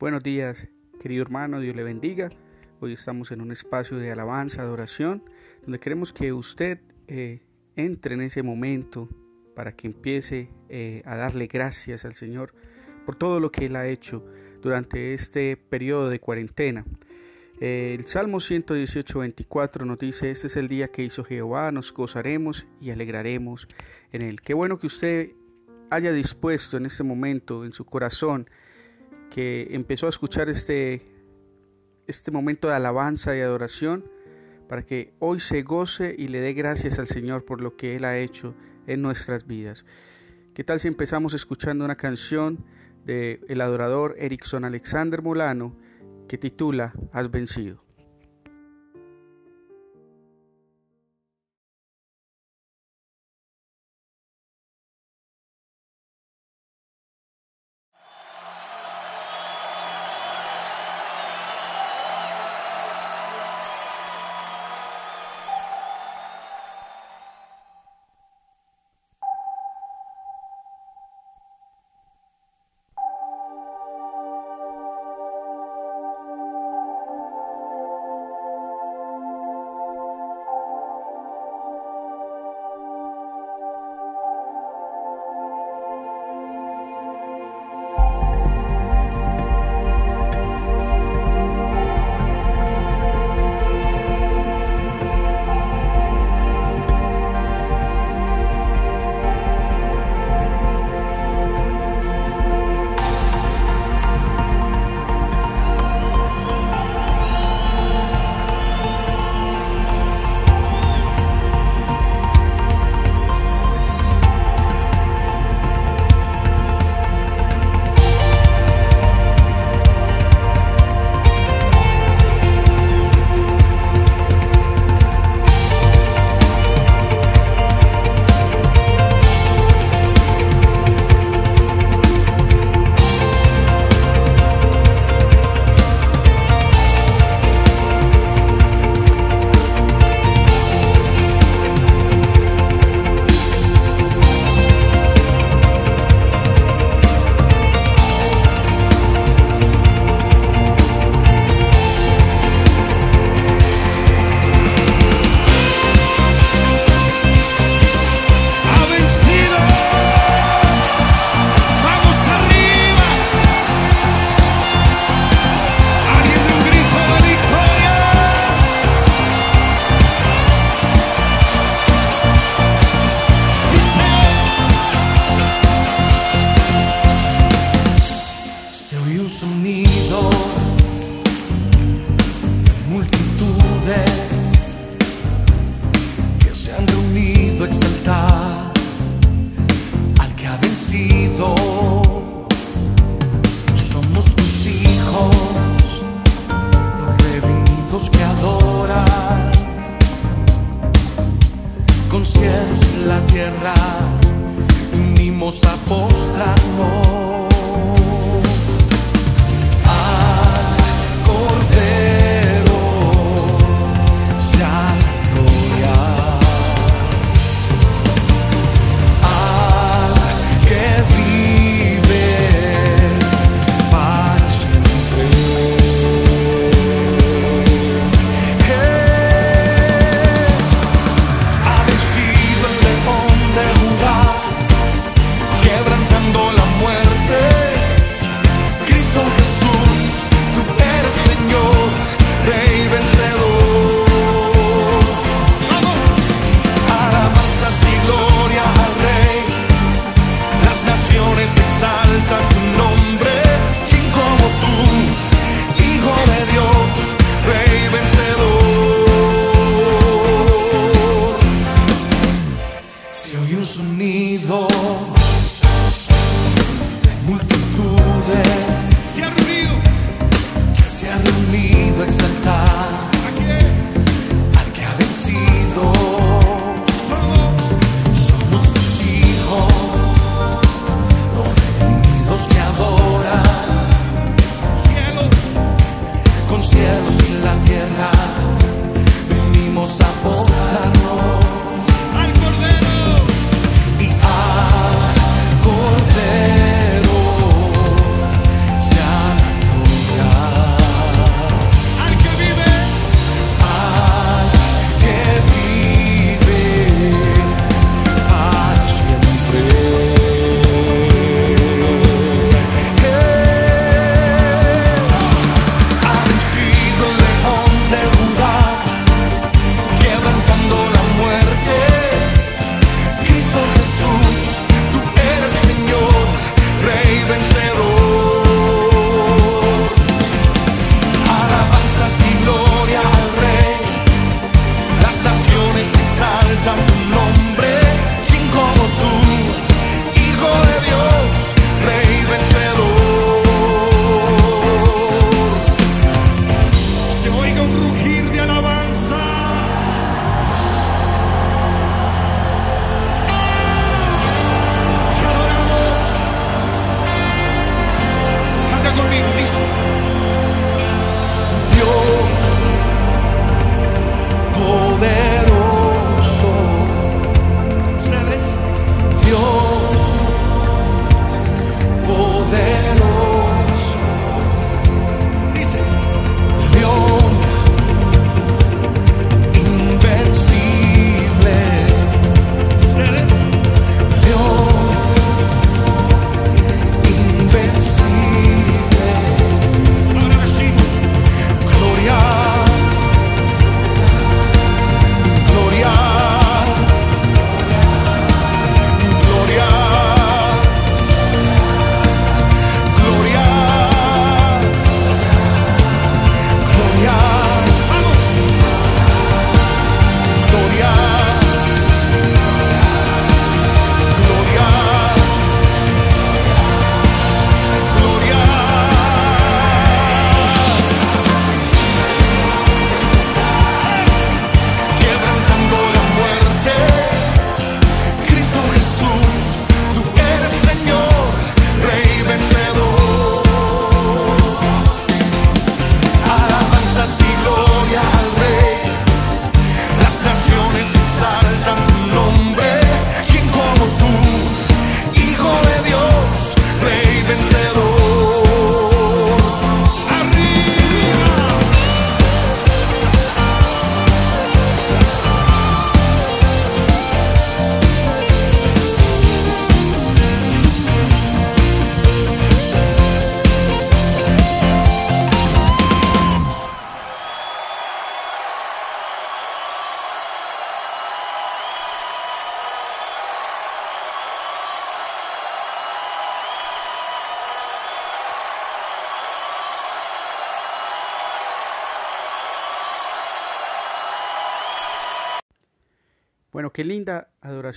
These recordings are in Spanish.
Buenos días, querido hermano, Dios le bendiga. Hoy estamos en un espacio de alabanza, adoración, donde queremos que usted eh, entre en ese momento para que empiece eh, a darle gracias al Señor por todo lo que Él ha hecho durante este periodo de cuarentena. Eh, el Salmo 118, 24 nos dice, este es el día que hizo Jehová, nos gozaremos y alegraremos en él. Qué bueno que usted haya dispuesto en este momento, en su corazón, que empezó a escuchar este, este momento de alabanza y adoración, para que hoy se goce y le dé gracias al Señor por lo que Él ha hecho en nuestras vidas. ¿Qué tal si empezamos escuchando una canción del el adorador Erickson Alexander Molano que titula Has vencido?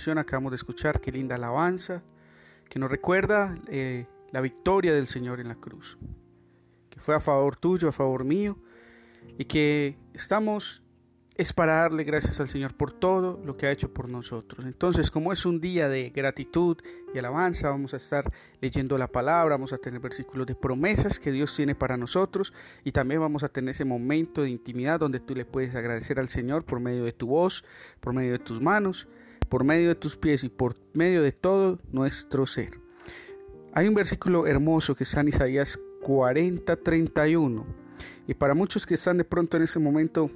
Adoración acabamos de escuchar, qué linda alabanza, que nos recuerda eh, la victoria del Señor en la cruz, que fue a favor tuyo, a favor mío, y que estamos es para darle gracias al Señor por todo lo que ha hecho por nosotros. Entonces, como es un día de gratitud y alabanza, vamos a estar leyendo la palabra, vamos a tener versículos de promesas que Dios tiene para nosotros y también vamos a tener ese momento de intimidad donde tú le puedes agradecer al Señor por medio de tu voz, por medio de tus manos, por medio de tus pies y por medio de todo nuestro ser. Hay un versículo hermoso que está en Isaías 40:31 y para muchos que están de pronto en ese momento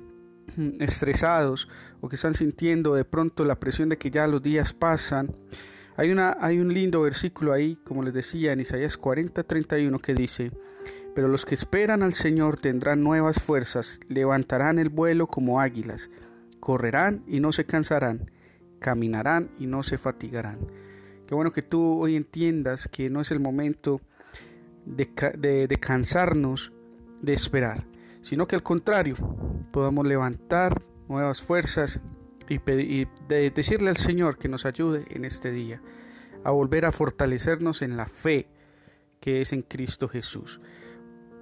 estresados o que están sintiendo de pronto la presión de que ya los días pasan, hay, una, hay un lindo versículo ahí, como les decía, en Isaías 40, 31, que dice, pero los que esperan al Señor tendrán nuevas fuerzas, levantarán el vuelo como águilas, correrán y no se cansarán, caminarán y no se fatigarán. Qué bueno que tú hoy entiendas que no es el momento de, de cansarnos de esperar, sino que al contrario, podamos levantar nuevas fuerzas y, decirle al Señor que nos ayude en este día a volver a fortalecernos en la fe que es en Cristo Jesús.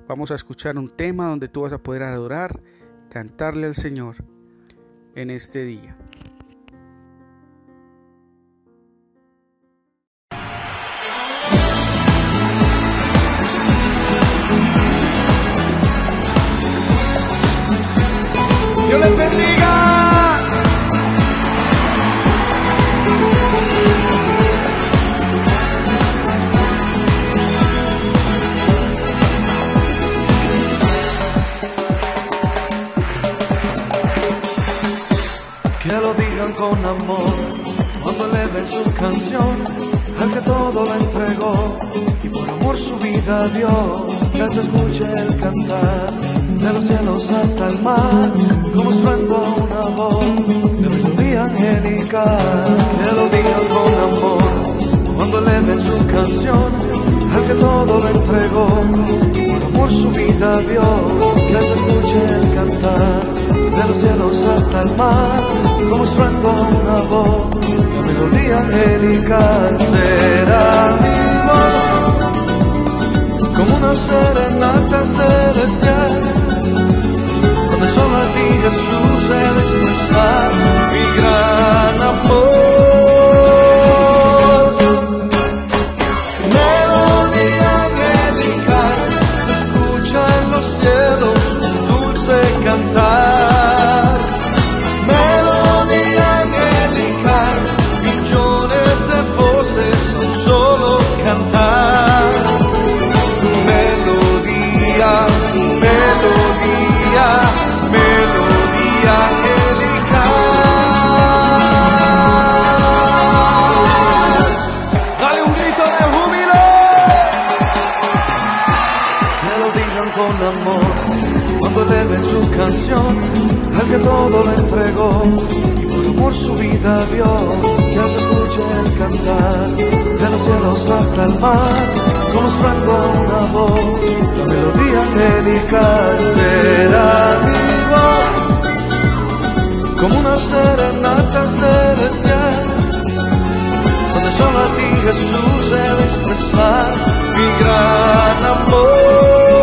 Vamos a escuchar un tema donde tú vas a poder adorar, cantarle al Señor en este día. Dios les bendiga. Que lo digan con amor cuando le den su canción al que todo lo entregó y por amor su vida dio. Que se escuche el cantar de los cielos hasta el mar, como suena una voz de melodía angelical, que lo digan con amor, cuando le den su canción, al que todo lo entregó, por su vida dio, que se escuche el cantar, de los cielos hasta el mar, como suena una voz de melodía angelical, será mi voz como una serenata celestial Jesús he de expresar mi gran amor su vida dio. Ya se escuche el cantar de los cielos hasta el mar como suena una voz, la melodía angelical será voz, como una serenata celestial, donde solo a ti Jesús he de expresar mi gran amor.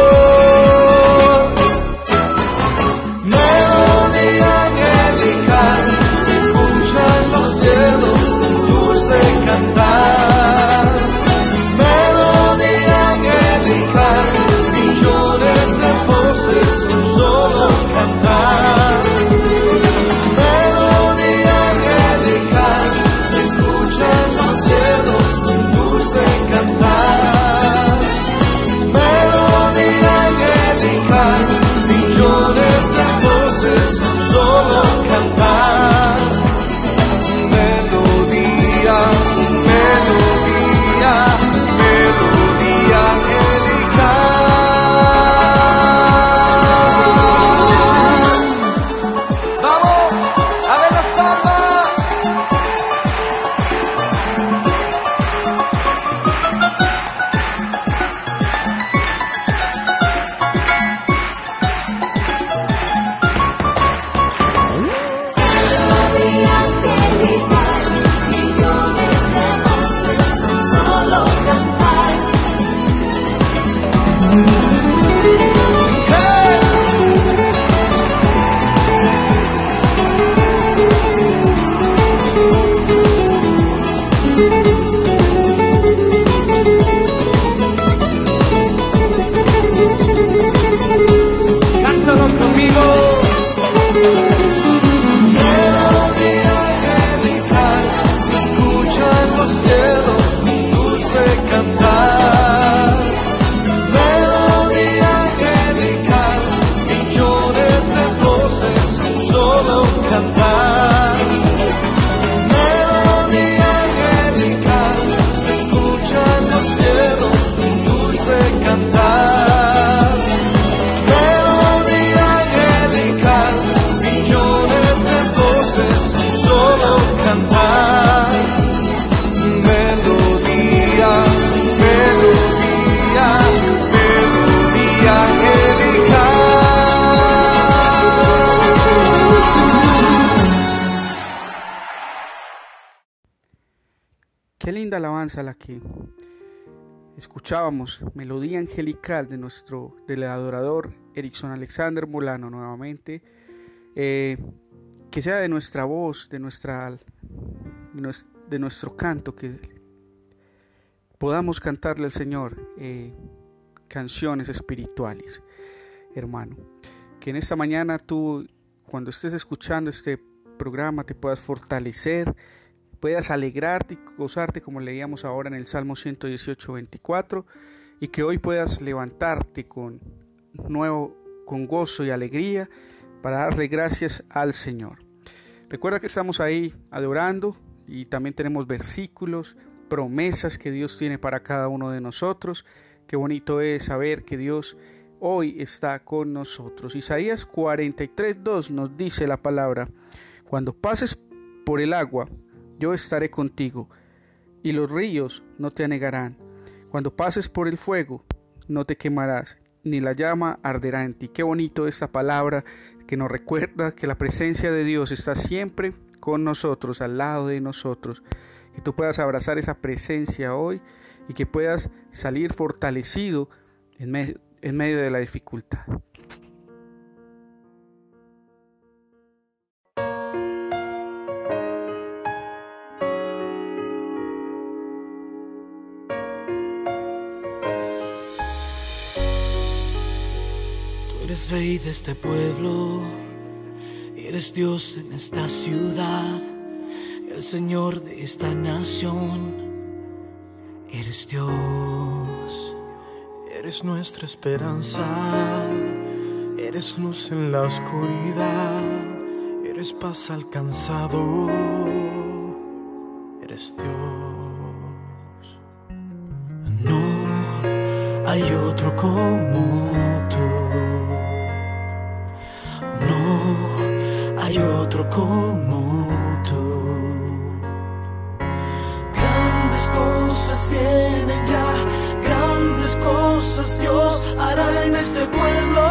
Escuchábamos, melodía angelical de nuestro del adorador Erickson Alexander Molano nuevamente. Eh, que sea de nuestra voz, de, nuestra, de nuestro canto, que podamos cantarle al Señor eh, canciones espirituales, hermano. Que en esta mañana tú, cuando estés escuchando este programa, te puedas fortalecer, puedas alegrarte y gozarte como leíamos ahora en el Salmo 118, 24, y que hoy puedas levantarte con nuevo, con gozo y alegría para darle gracias al Señor. Recuerda que estamos ahí adorando y también tenemos versículos, promesas que Dios tiene para cada uno de nosotros. Qué bonito es saber que Dios hoy está con nosotros. Isaías 43.2 nos dice la palabra, cuando pases por el agua, yo estaré contigo, y los ríos no te anegarán. Cuando pases por el fuego, no te quemarás, ni la llama arderá en ti. Qué bonito esta palabra que nos recuerda que la presencia de Dios está siempre con nosotros, al lado de nosotros. Que tú puedas abrazar esa presencia hoy y que puedas salir fortalecido en, en medio de la dificultad. Eres rey de este pueblo, eres Dios en esta ciudad, el Señor de esta nación, eres Dios. Eres nuestra esperanza, eres luz en la oscuridad, eres paz alcanzado, eres Dios. No hay otro como hay como tú. Grandes cosas vienen ya, grandes cosas Dios hará en este pueblo.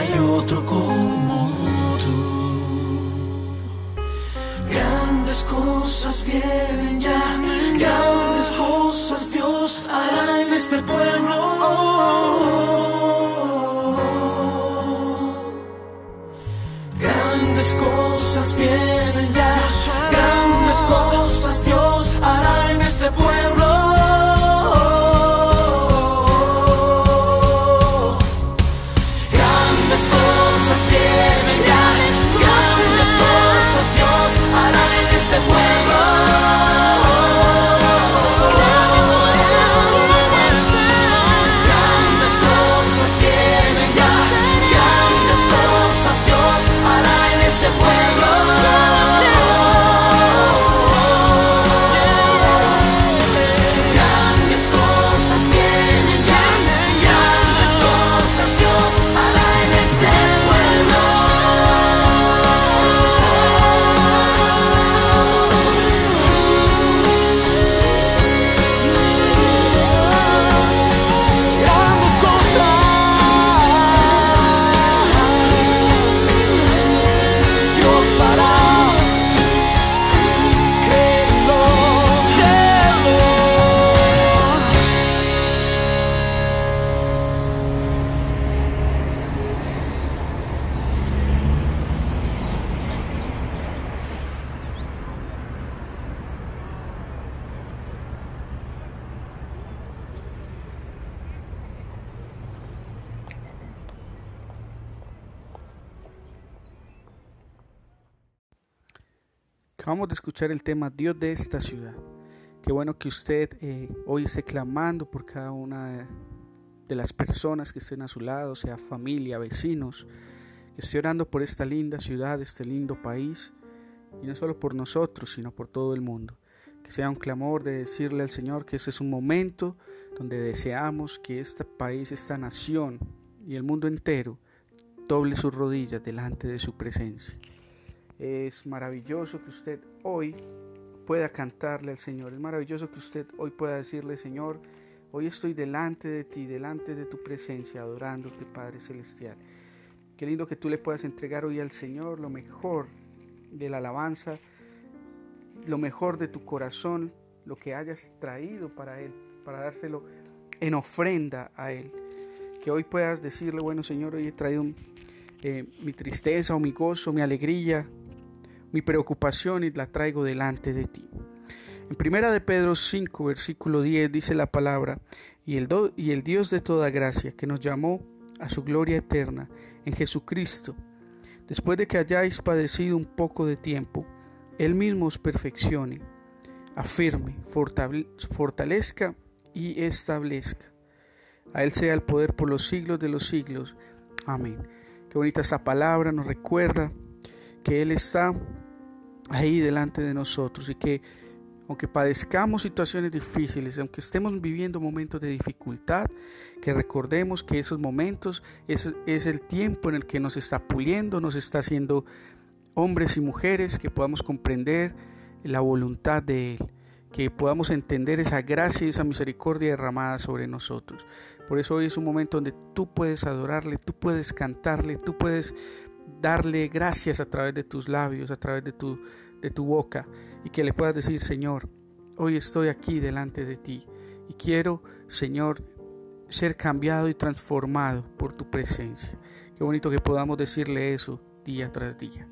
hay otro como tú. Grandes cosas vienen ya, grandes cosas Dios hará en este pueblo. Oh, oh, oh. El tema Dios de esta ciudad. Qué bueno que usted eh, hoy esté clamando por cada una de las personas que estén a su lado, sea familia, vecinos, que esté orando por esta linda ciudad, este lindo país, y no solo por nosotros, sino por todo el mundo. Que sea un clamor de decirle al Señor que este es un momento donde deseamos que este país, esta nación y el mundo entero doble sus rodillas delante de su presencia. Es maravilloso que usted hoy pueda cantarle al Señor. Es maravilloso que usted hoy pueda decirle, Señor, hoy estoy delante de ti, delante de tu presencia, adorándote, Padre Celestial. Qué lindo que tú le puedas entregar hoy al Señor lo mejor de la alabanza, lo mejor de tu corazón, lo que hayas traído para Él, para dárselo en ofrenda a Él. Que hoy puedas decirle, bueno Señor, hoy he traído eh, mi tristeza o mi gozo, mi alegría, mi preocupación y la traigo delante de ti. En primera de Pedro 5, versículo 10 dice la palabra, y el, y el Dios de toda gracia, que nos llamó a su gloria eterna en Jesucristo, después de que hayáis padecido un poco de tiempo, Él mismo os perfeccione, afirme, fortalezca y establezca. A Él sea el poder por los siglos de los siglos. Amén. Qué bonita esa palabra, nos recuerda que Él está ahí delante de nosotros y que aunque padezcamos situaciones difíciles, aunque estemos viviendo momentos de dificultad, que recordemos que esos momentos es, es, el tiempo en el que nos está puliendo, nos está haciendo hombres y mujeres, que podamos comprender la voluntad de Él, que podamos entender esa gracia y esa misericordia derramada sobre nosotros. Por eso hoy es un momento donde tú puedes adorarle, tú puedes cantarle, tú puedes darle gracias a través de tus labios, a través de tu, de tu boca, y que le puedas decir, Señor, hoy estoy aquí delante de ti, y quiero, Señor, ser cambiado y transformado por tu presencia. Qué bonito que podamos decirle eso día tras día.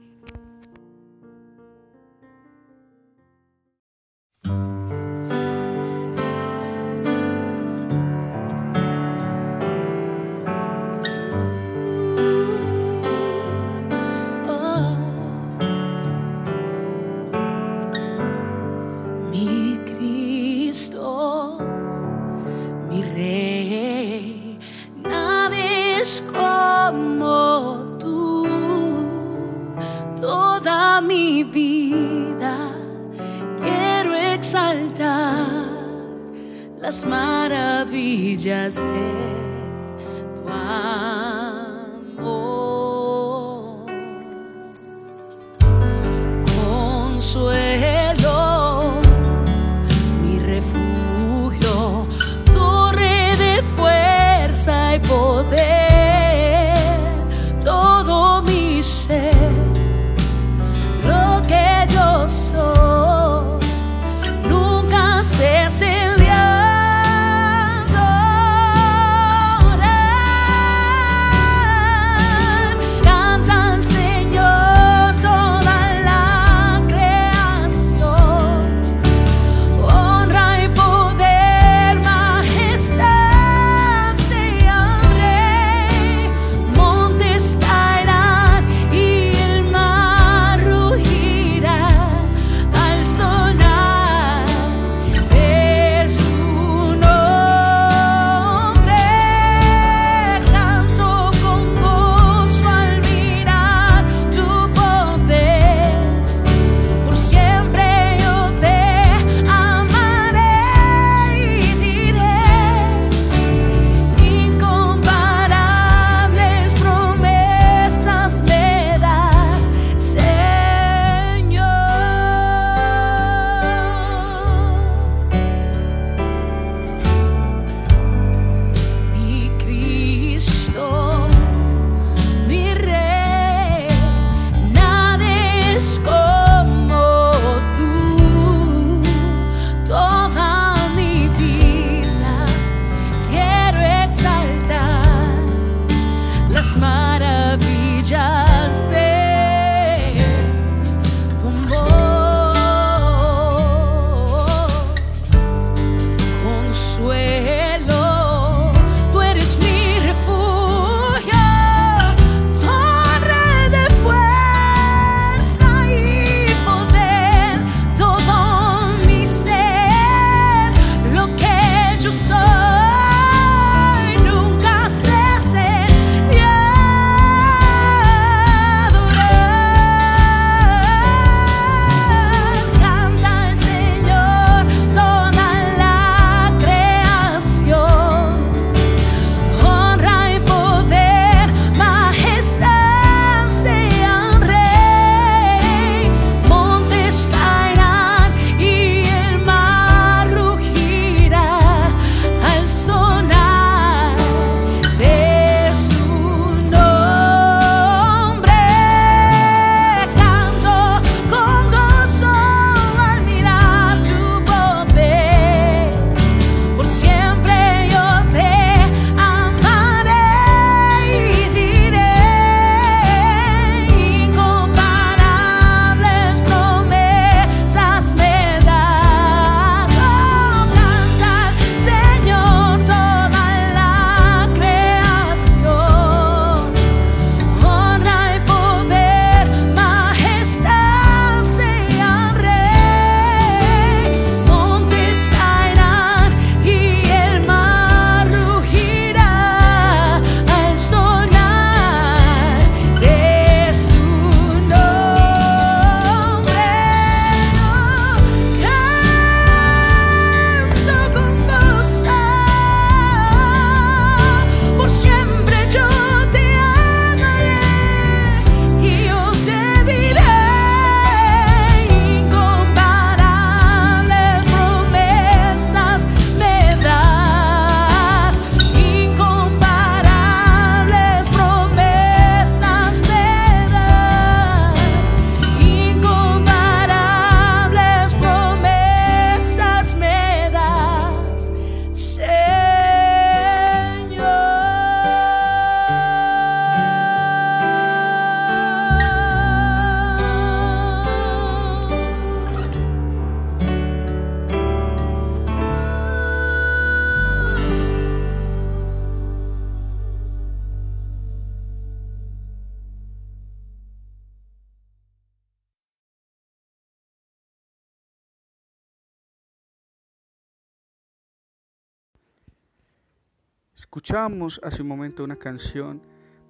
Escuchamos hace un momento una canción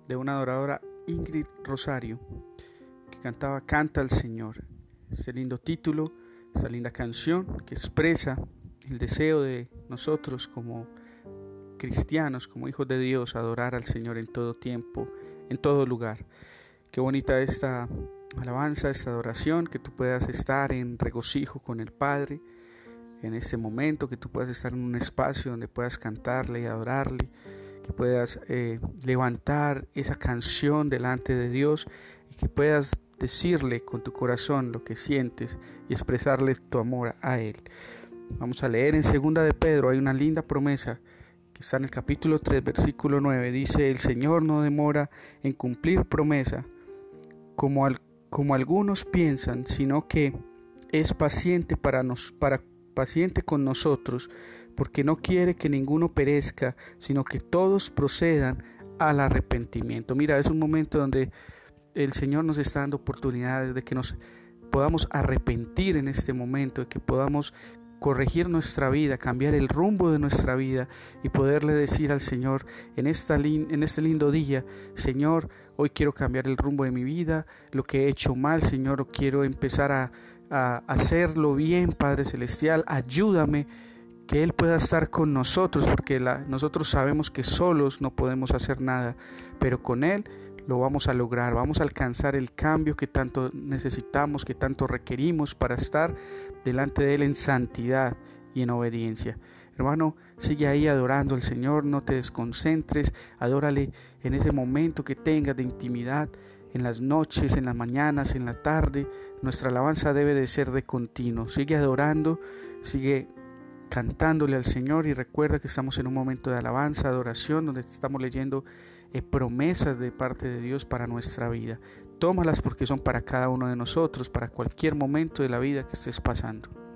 de una adoradora Ingrid Rosario que cantaba Canta al Señor. Ese lindo título, esa linda canción que expresa el deseo de nosotros como cristianos, como hijos de Dios, adorar al Señor en todo tiempo, en todo lugar. Qué bonita esta alabanza, esta adoración, que tú puedas estar en regocijo con el Padre en este momento, que tú puedas estar en un espacio donde puedas cantarle y adorarle, que puedas eh, levantar esa canción delante de Dios y que puedas decirle con tu corazón lo que sientes y expresarle tu amor a Él. Vamos a leer en segunda de Pedro, hay una linda promesa que está en el capítulo 3, versículo 9, dice, el Señor no demora en cumplir promesa, como, al, como algunos piensan, sino que es paciente para, nos, para paciente con nosotros, porque no quiere que ninguno perezca, sino que todos procedan al arrepentimiento. Mira, es un momento donde el Señor nos está dando oportunidades de que nos podamos arrepentir en este momento, de que podamos corregir nuestra vida, cambiar el rumbo de nuestra vida y poderle decir al Señor en, en este lindo día, Señor, hoy quiero cambiar el rumbo de mi vida, lo que he hecho mal, Señor, quiero empezar a a hacerlo bien, Padre Celestial. Ayúdame que Él pueda estar con nosotros, porque nosotros sabemos que solos no podemos hacer nada, pero con Él lo vamos a lograr, vamos a alcanzar el cambio que tanto necesitamos, que tanto requerimos para estar delante de Él en santidad y en obediencia. Hermano, sigue ahí adorando al Señor, no te desconcentres, adórale en ese momento que tengas de intimidad en las noches, en las mañanas, en la tarde. Nuestra alabanza debe de ser de continuo. Sigue adorando, sigue cantándole al Señor y recuerda que estamos en un momento de alabanza, adoración, donde estamos leyendo eh, promesas de parte de Dios para nuestra vida. Tómalas porque son para cada uno de nosotros, para cualquier momento de la vida que estés pasando.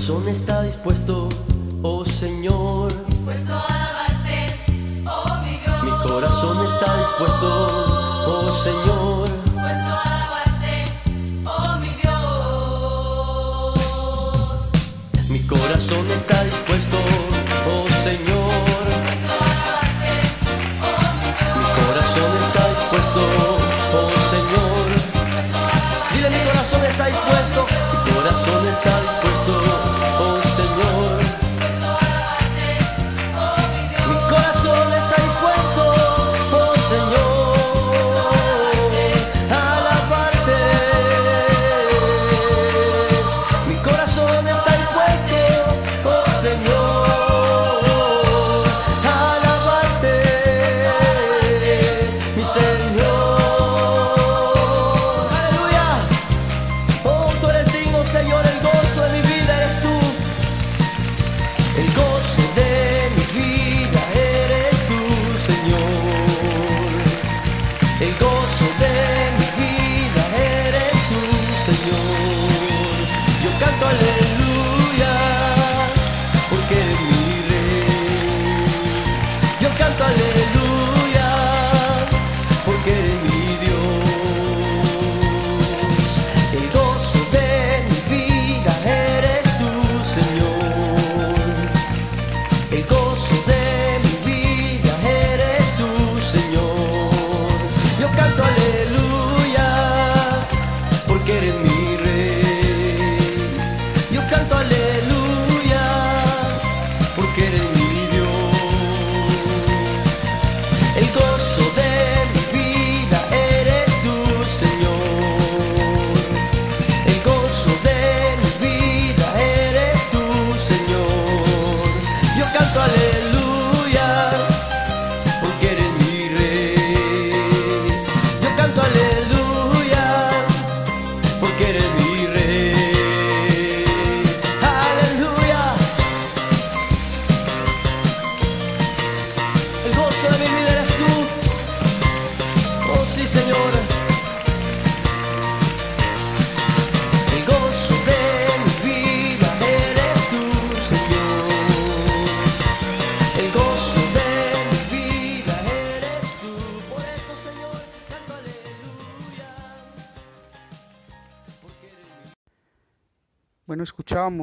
Corazón está dispuesto, oh Señor. Dispuesto a alabarte, oh mi Dios. Mi corazón está dispuesto, oh Señor. Dispuesto a alabarte, oh mi Dios. Mi corazón está dispuesto, oh Señor.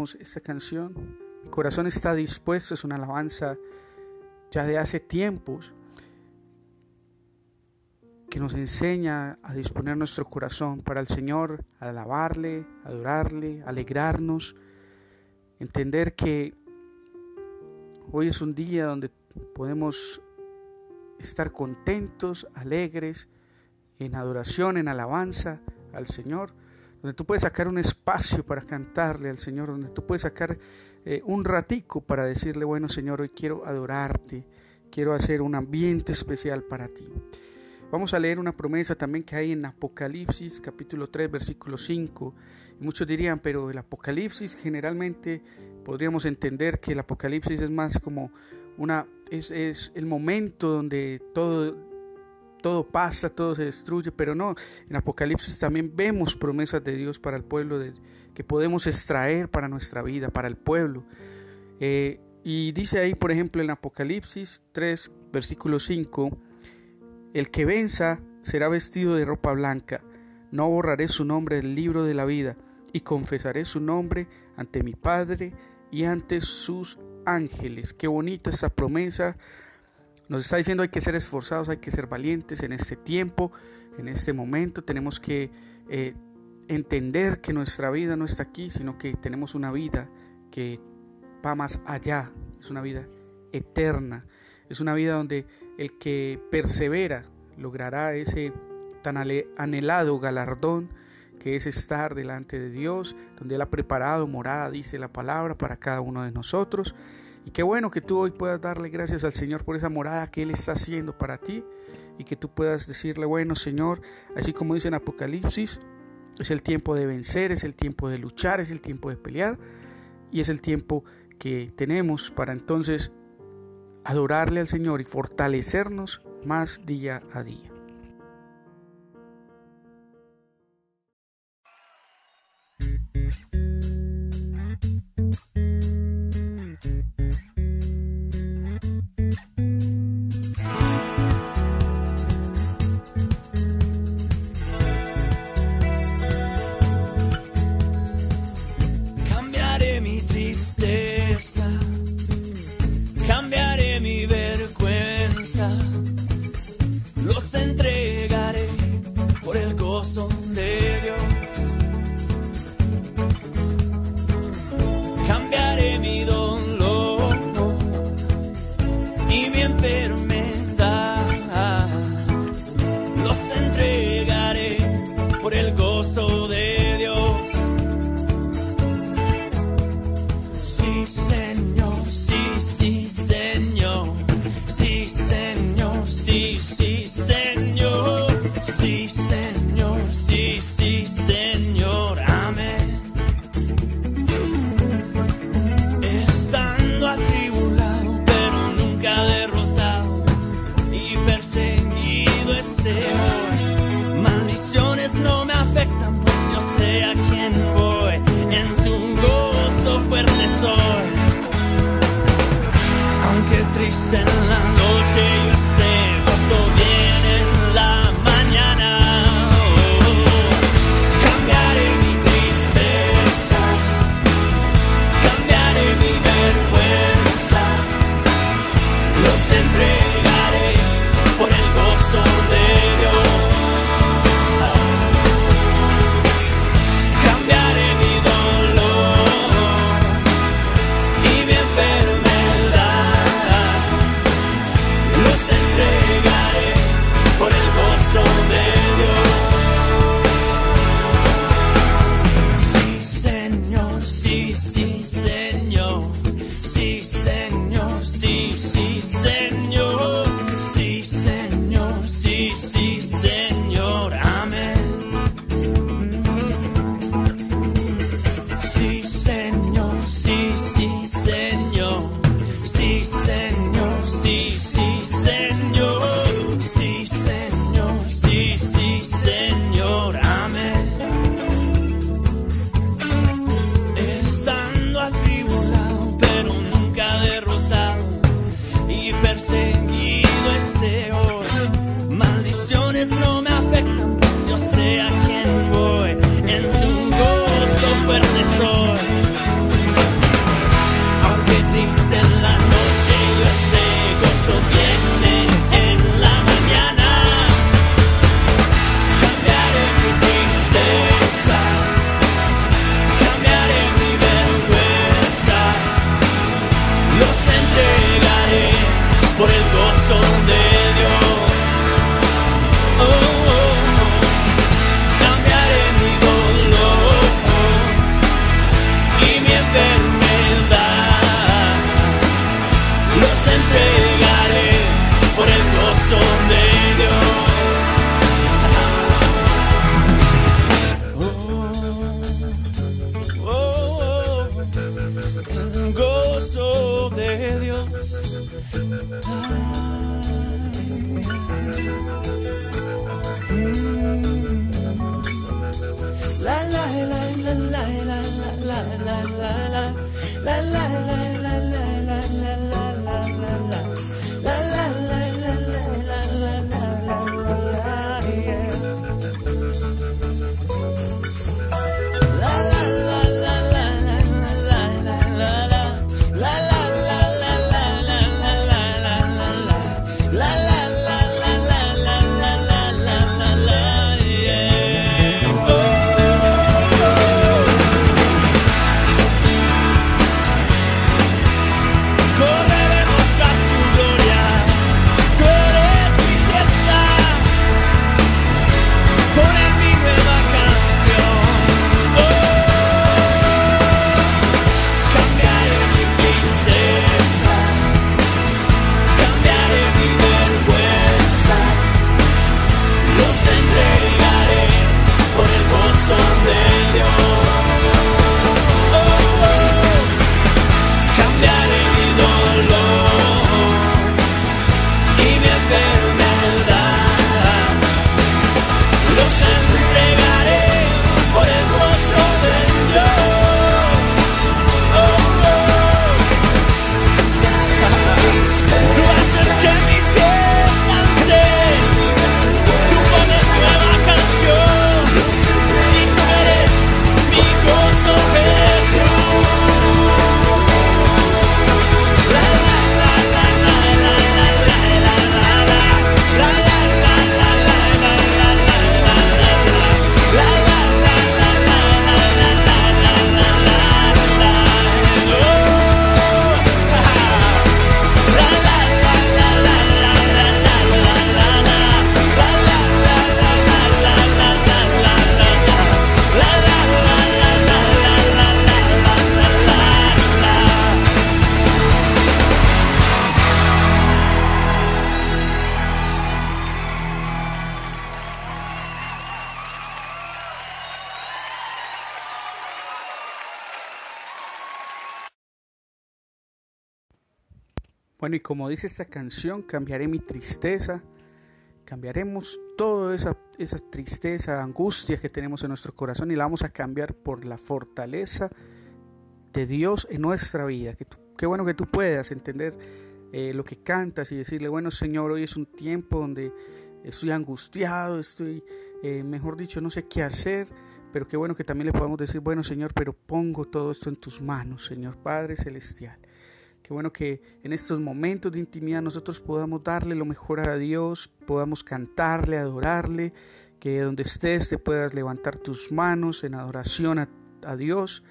Esta canción. Mi corazón está dispuesto, es una alabanza ya de hace tiempos que nos enseña a disponer nuestro corazón para el Señor, a alabarle, adorarle, alegrarnos, entender que hoy es un día donde podemos estar contentos, alegres, en adoración, en alabanza al Señor, donde tú puedes sacar un espacio para cantarle al Señor, donde tú puedes sacar eh, un ratico para decirle, bueno Señor, hoy quiero adorarte, quiero hacer un ambiente especial para ti. Vamos a leer una promesa también que hay en Apocalipsis capítulo 3 versículo 5. Y muchos dirían, pero el Apocalipsis generalmente podríamos entender que el Apocalipsis es más como una es, es el momento donde todo todo pasa, todo se destruye, pero no, en Apocalipsis también vemos promesas de Dios para el pueblo de, que podemos extraer para nuestra vida, para el pueblo. Eh, y dice ahí, por ejemplo, en Apocalipsis 3, versículo 5, el que venza será vestido de ropa blanca, no borraré su nombre del libro de la vida, y confesaré su nombre ante mi Padre y ante sus ángeles. Qué bonita esta promesa. Nos está diciendo hay que ser esforzados, hay que ser valientes en este tiempo, en este momento. Tenemos que eh, entender que nuestra vida no está aquí, sino que tenemos una vida que va más allá. Es una vida eterna. Es una vida donde el que persevera logrará ese tan anhelado galardón que es estar delante de Dios, donde Él ha preparado morada, dice la palabra, para cada uno de nosotros. Y qué bueno que tú hoy puedas darle gracias al Señor por esa morada que Él está haciendo para ti y que tú puedas decirle, bueno Señor, así como dice en Apocalipsis, es el tiempo de vencer, es el tiempo de luchar, es el tiempo de pelear y es el tiempo que tenemos para entonces adorarle al Señor y fortalecernos más día a día. ser Bueno, y como dice esta canción, cambiaré mi tristeza, cambiaremos toda esa, esa tristeza, angustia que tenemos en nuestro corazón y la vamos a cambiar por la fortaleza de Dios en nuestra vida. Que qué bueno que tú puedas entender eh, lo que cantas y decirle, bueno Señor, hoy es un tiempo donde estoy angustiado, estoy, eh, mejor dicho, no sé qué hacer, pero qué bueno que también le podamos decir, bueno Señor, pero pongo todo esto en tus manos, Señor Padre Celestial. Qué bueno que en estos momentos de intimidad nosotros podamos darle lo mejor a Dios, podamos cantarle, adorarle, que donde estés te puedas levantar tus manos en adoración a, Dios.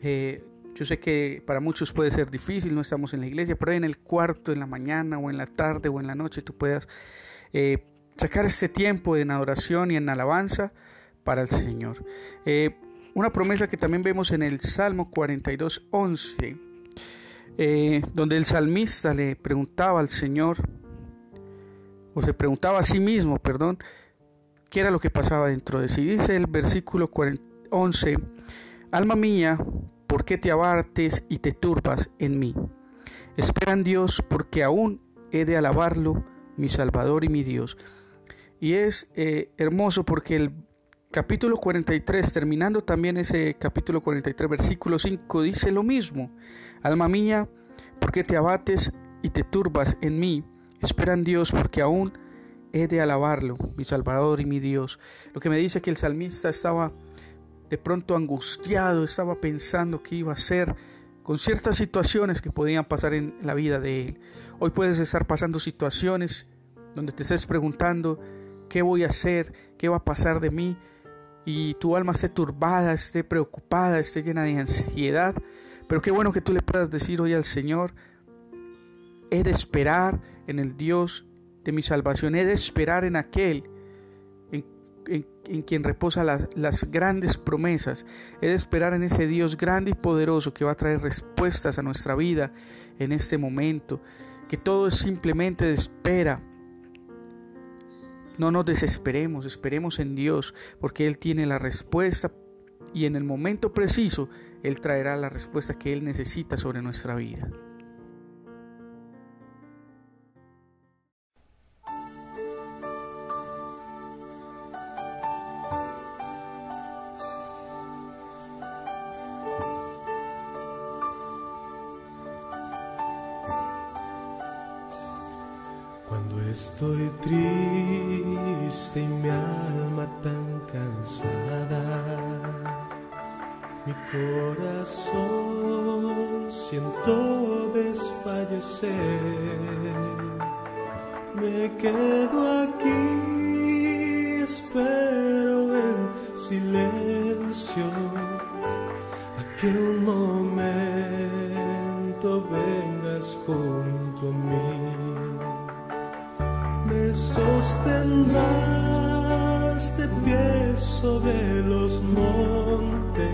Eh, yo sé que para muchos puede ser difícil, no estamos en la iglesia, pero en el cuarto, en la mañana o en la tarde o en la noche tú puedas eh, sacar este tiempo en adoración y en alabanza para el Señor. Eh, una promesa que también vemos en el Salmo 42, 11, eh, donde el salmista le preguntaba al Señor, o se preguntaba a sí mismo, perdón, qué era lo que pasaba dentro de sí. Dice el versículo 40 11, Alma mía, ¿por qué te abates y te turbas en mí? Espera en Dios, porque aún he de alabarlo, mi Salvador y mi Dios. Y es eh, hermoso porque el capítulo 43, terminando también ese capítulo 43, versículo 5, dice lo mismo. Alma mía, ¿por qué te abates y te turbas en mí? Espera en Dios, porque aún he de alabarlo, mi Salvador y mi Dios. Lo que me dice que el salmista estaba de pronto angustiado, estaba pensando qué iba a hacer con ciertas situaciones que podían pasar en la vida de él. Hoy puedes estar pasando situaciones donde te estés preguntando qué voy a hacer, qué va a pasar de mí, y tu alma esté turbada, esté preocupada, esté llena de ansiedad. Pero qué bueno que tú le puedas decir hoy al Señor, he de esperar en el Dios de mi salvación, he de esperar en aquel en, en- en quien reposa las, las grandes promesas, he de esperar en ese Dios grande y poderoso que va a traer respuestas a nuestra vida en este momento, que todo es simplemente de espera. No nos desesperemos, esperemos en Dios, porque Él tiene la respuesta y en el momento preciso Él traerá la respuesta que Él necesita sobre nuestra vida. Estoy triste y mi alma tan cansada, mi corazón siento desfallecer. Me quedo aquí, espero en silencio. A que un momento vengas junto a mí sostendrás de pie sobre los montes,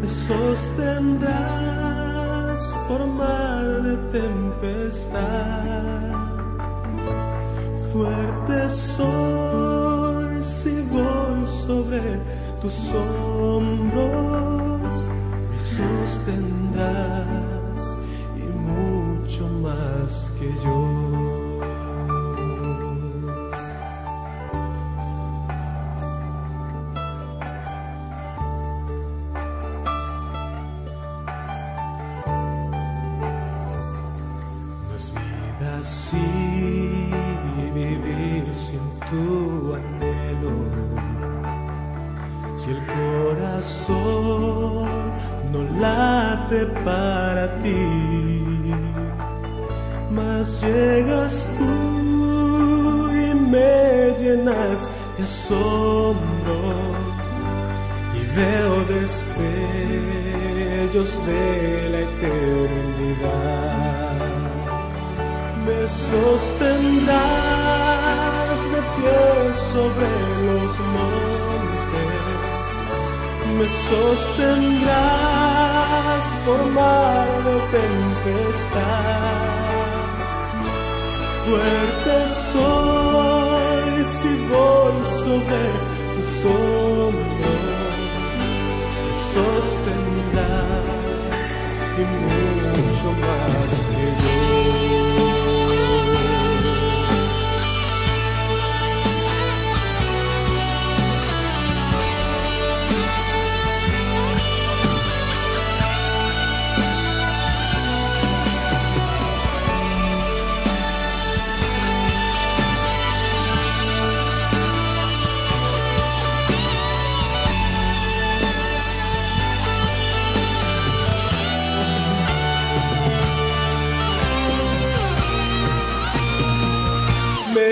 me sostendrás por mar de tempestad. Fuerte soy si voy sobre tus hombros, me sostendrás y mucho más que yo. Destellos de la eternidad. Me sostendrás de pie sobre los montes, me sostendrás por mar tempestad. Fuerte soy si voy sobre tus hombros, me sostendrás y mucho más que yo.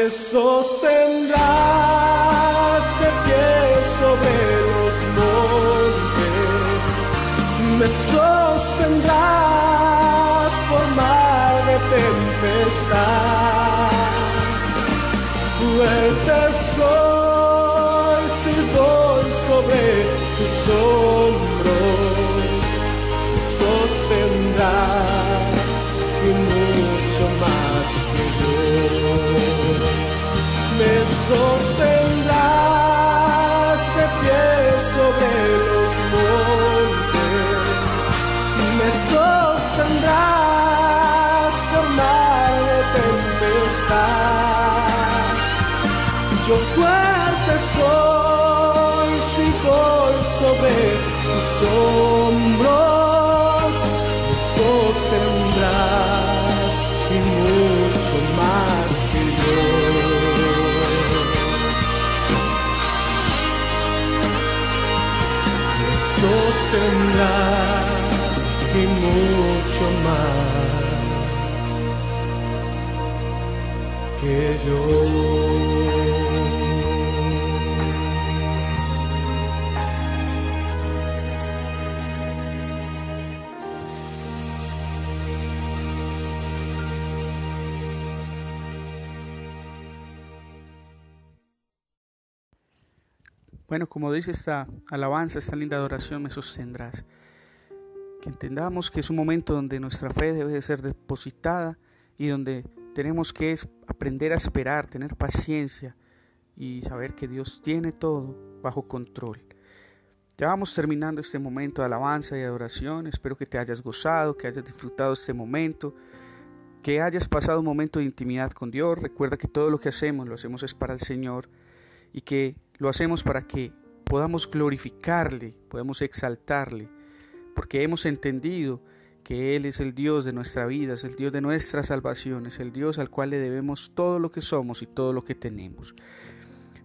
Me sostendrás de pie sobre los montes, me sostendrás por mar de tempestad. Fuerte soy me sostendrás Bueno, como dice esta alabanza, esta linda adoración, me sostendrás. Que entendamos que es un momento donde nuestra fe debe de ser depositada y donde tenemos que aprender a esperar, tener paciencia y saber que Dios tiene todo bajo control. Ya vamos terminando este momento de alabanza y adoración. Espero que te hayas gozado, que hayas disfrutado este momento, que hayas pasado un momento de intimidad con Dios. Recuerda que todo lo que hacemos lo hacemos es para el Señor y que lo hacemos para que podamos glorificarle, podamos exaltarle, porque hemos entendido que Él es el Dios de nuestra vida, es el Dios de nuestra salvación, es el Dios al cual le debemos todo lo que somos y todo lo que tenemos.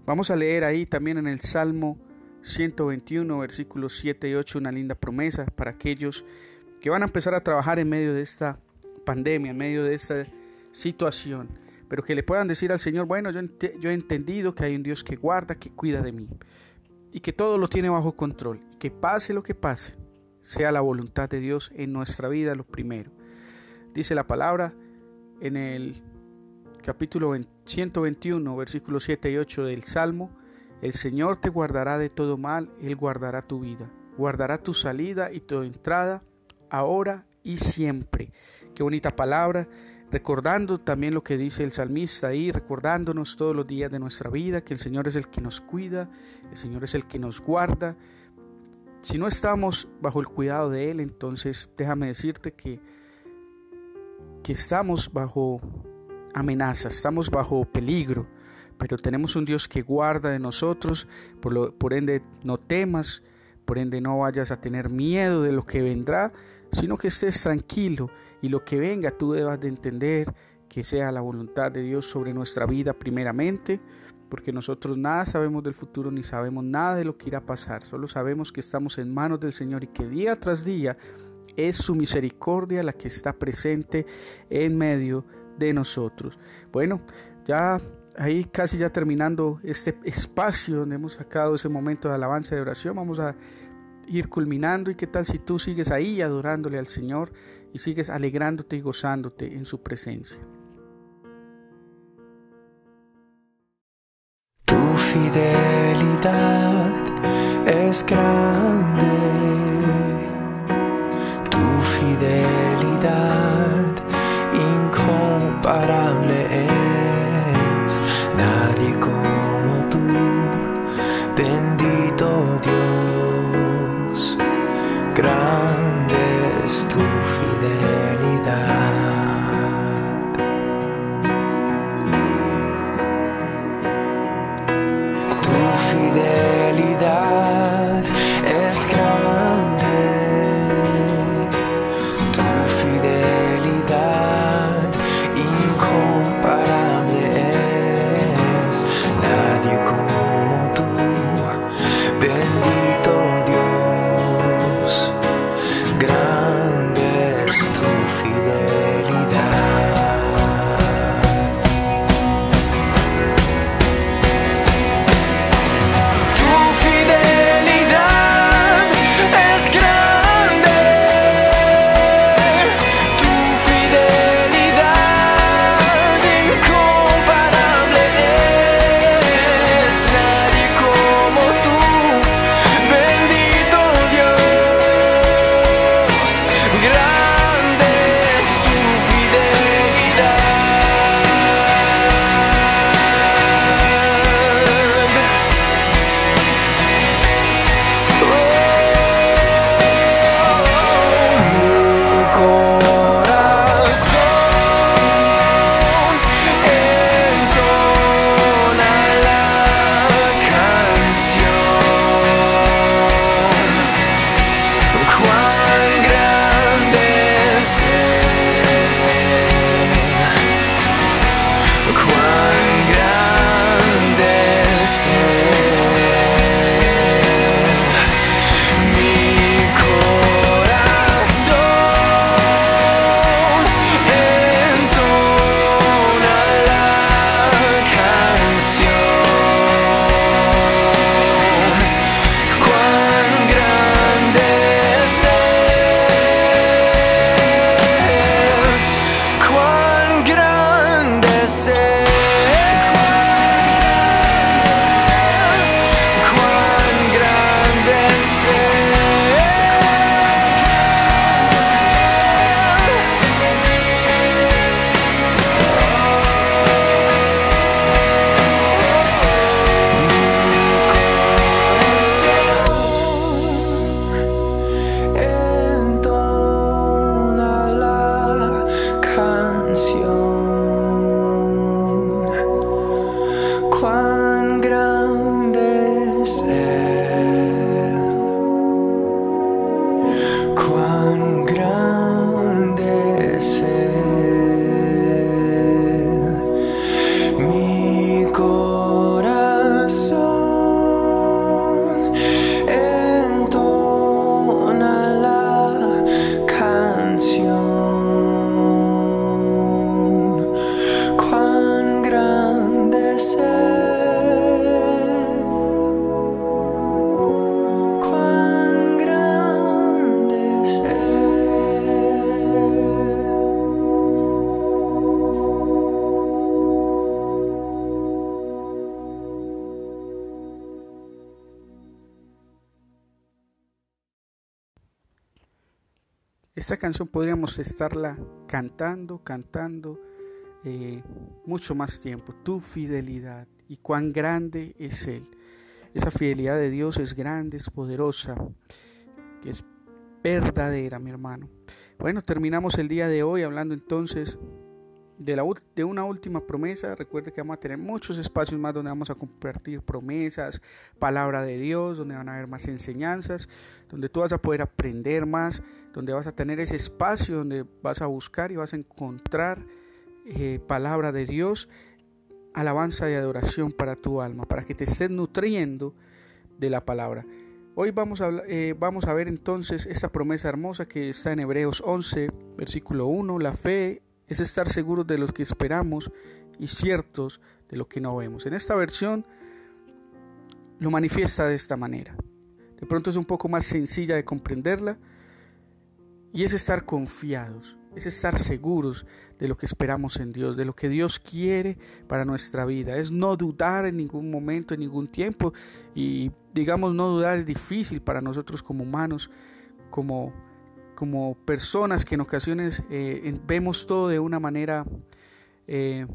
Vamos a leer ahí también en el Salmo 121, versículos 7 y 8, una linda promesa para aquellos que van a empezar a trabajar en medio de esta pandemia, en medio de esta situación, pero que le puedan decir al Señor, bueno, yo, yo he entendido que hay un Dios que guarda, que cuida de mí, y que todo lo tiene bajo control, y que pase lo que pase, sea la voluntad de Dios en nuestra vida lo primero. Dice la palabra en el capítulo 20 121, versículos 7 y 8 del Salmo, el Señor te guardará de todo mal, Él guardará tu vida, guardará tu salida y tu entrada, ahora y siempre. Qué bonita palabra, recordando también lo que dice el salmista ahí, recordándonos todos los días de nuestra vida, que el Señor es el que nos cuida, el Señor es el que nos guarda. Si no estamos bajo el cuidado de Él, entonces déjame decirte que, que estamos bajo amenaza, estamos bajo peligro, pero tenemos un Dios que guarda de nosotros, por, lo, por ende no temas, por ende no vayas a tener miedo de lo que vendrá, sino que estés tranquilo y lo que venga tú debas de entender que sea la voluntad de Dios sobre nuestra vida primeramente, porque nosotros nada sabemos del futuro ni sabemos nada de lo que irá a pasar, solo sabemos que estamos en manos del Señor y que día tras día es su misericordia la que está presente en medio de nosotros. Bueno, ya ahí casi ya terminando este espacio donde hemos sacado ese momento de alabanza y de oración, vamos a ir culminando. Y qué tal si tú sigues ahí adorándole al Señor y sigues alegrándote y gozándote en su presencia. Canción podríamos estarla cantando, cantando eh, mucho más tiempo. Tu fidelidad y cuán grande es Él. Esa fidelidad de Dios es grande, es poderosa, es verdadera, mi hermano. Bueno, terminamos el día de hoy hablando entonces de, una última promesa. Recuerde que vamos a tener muchos espacios más donde vamos a compartir promesas, palabra de Dios, donde van a haber más enseñanzas, donde tú vas a poder aprender más, donde vas a tener ese espacio donde vas a buscar y vas a encontrar eh, palabra de Dios, alabanza y adoración para tu alma, para que te estés nutriendo de la palabra. Hoy vamos a, eh, vamos a ver entonces esta promesa hermosa que está en Hebreos 11, versículo 1. La fe es estar seguros de los que esperamos y ciertos de lo que no vemos. En esta versión lo manifiesta de esta manera. De pronto es un poco más sencilla de comprenderla y es estar confiados, es estar seguros de lo que esperamos en Dios, de lo que Dios quiere para nuestra vida. Es no dudar en ningún momento, en ningún tiempo. Y digamos, no dudar es difícil para nosotros como humanos, como, como personas que en ocasiones eh, vemos todo de una manera eh,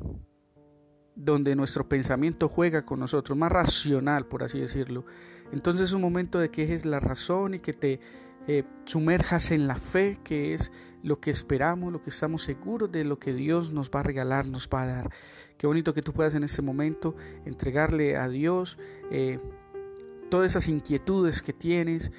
donde nuestro pensamiento juega con nosotros, más racional, por así decirlo. Entonces es un momento de que dejes la razón y que te eh, sumerjas en la fe, que es lo que esperamos, lo que estamos seguros de lo que Dios nos va a regalar, nos va a dar. Qué bonito que tú puedas en este momento entregarle a Dios todas esas inquietudes que tienes,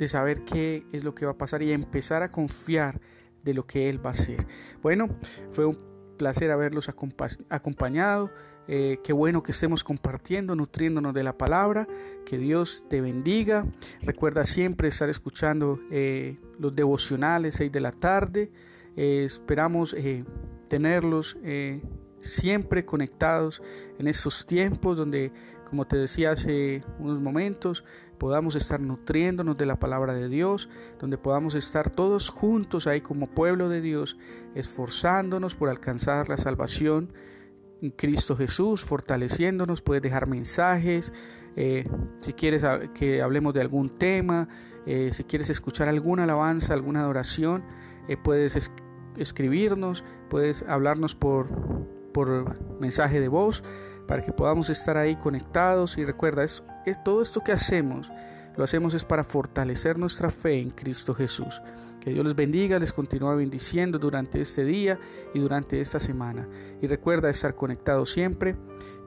de saber qué es lo que va a pasar y empezar a confiar de lo que Él va a hacer. Bueno, fue un placer haberlos acompa- acompañado. Eh, qué bueno que estemos compartiendo, nutriéndonos de la palabra. Que Dios te bendiga. Recuerda siempre estar escuchando eh, los devocionales 6 de la tarde. Eh, esperamos tenerlos siempre conectados en estos tiempos donde, como te decía hace unos momentos, podamos estar nutriéndonos de la palabra de Dios, donde podamos estar todos juntos ahí como pueblo de Dios, esforzándonos por alcanzar la salvación en Cristo Jesús, fortaleciéndonos, puedes dejar mensajes, eh, si quieres que hablemos de algún tema, eh, si quieres escuchar alguna alabanza, alguna adoración, eh, puedes es- escribirnos, puedes hablarnos por, por mensaje de voz para que podamos estar ahí conectados y recuerda, es, todo esto que hacemos, lo hacemos es para fortalecer nuestra fe en Cristo Jesús. Que Dios les bendiga, les continúa bendiciendo durante este día y durante esta semana. Y recuerda estar conectado siempre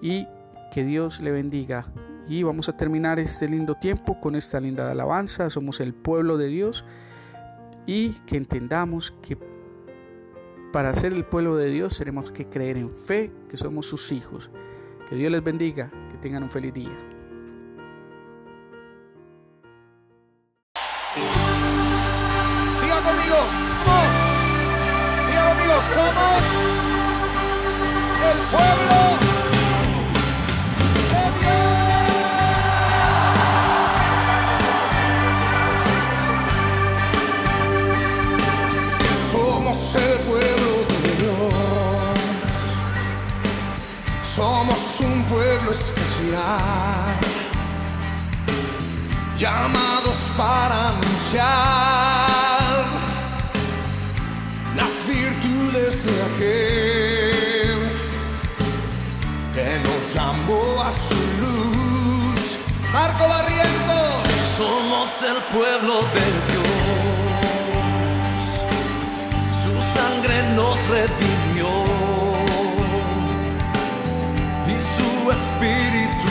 y que Dios le bendiga. Y vamos a terminar este lindo tiempo con esta linda alabanza. Somos el pueblo de Dios y que entendamos que para ser el pueblo de Dios tenemos que creer en fe, que somos sus hijos. Que Dios les bendiga, que tengan un feliz día. Diga conmigo, somos. Diga conmigo, somos el pueblo especial llamados para anunciar las virtudes de aquel que nos llamó a su luz. Marco Barrientos, Somos el pueblo de Dios. Su sangre nos redimió. Y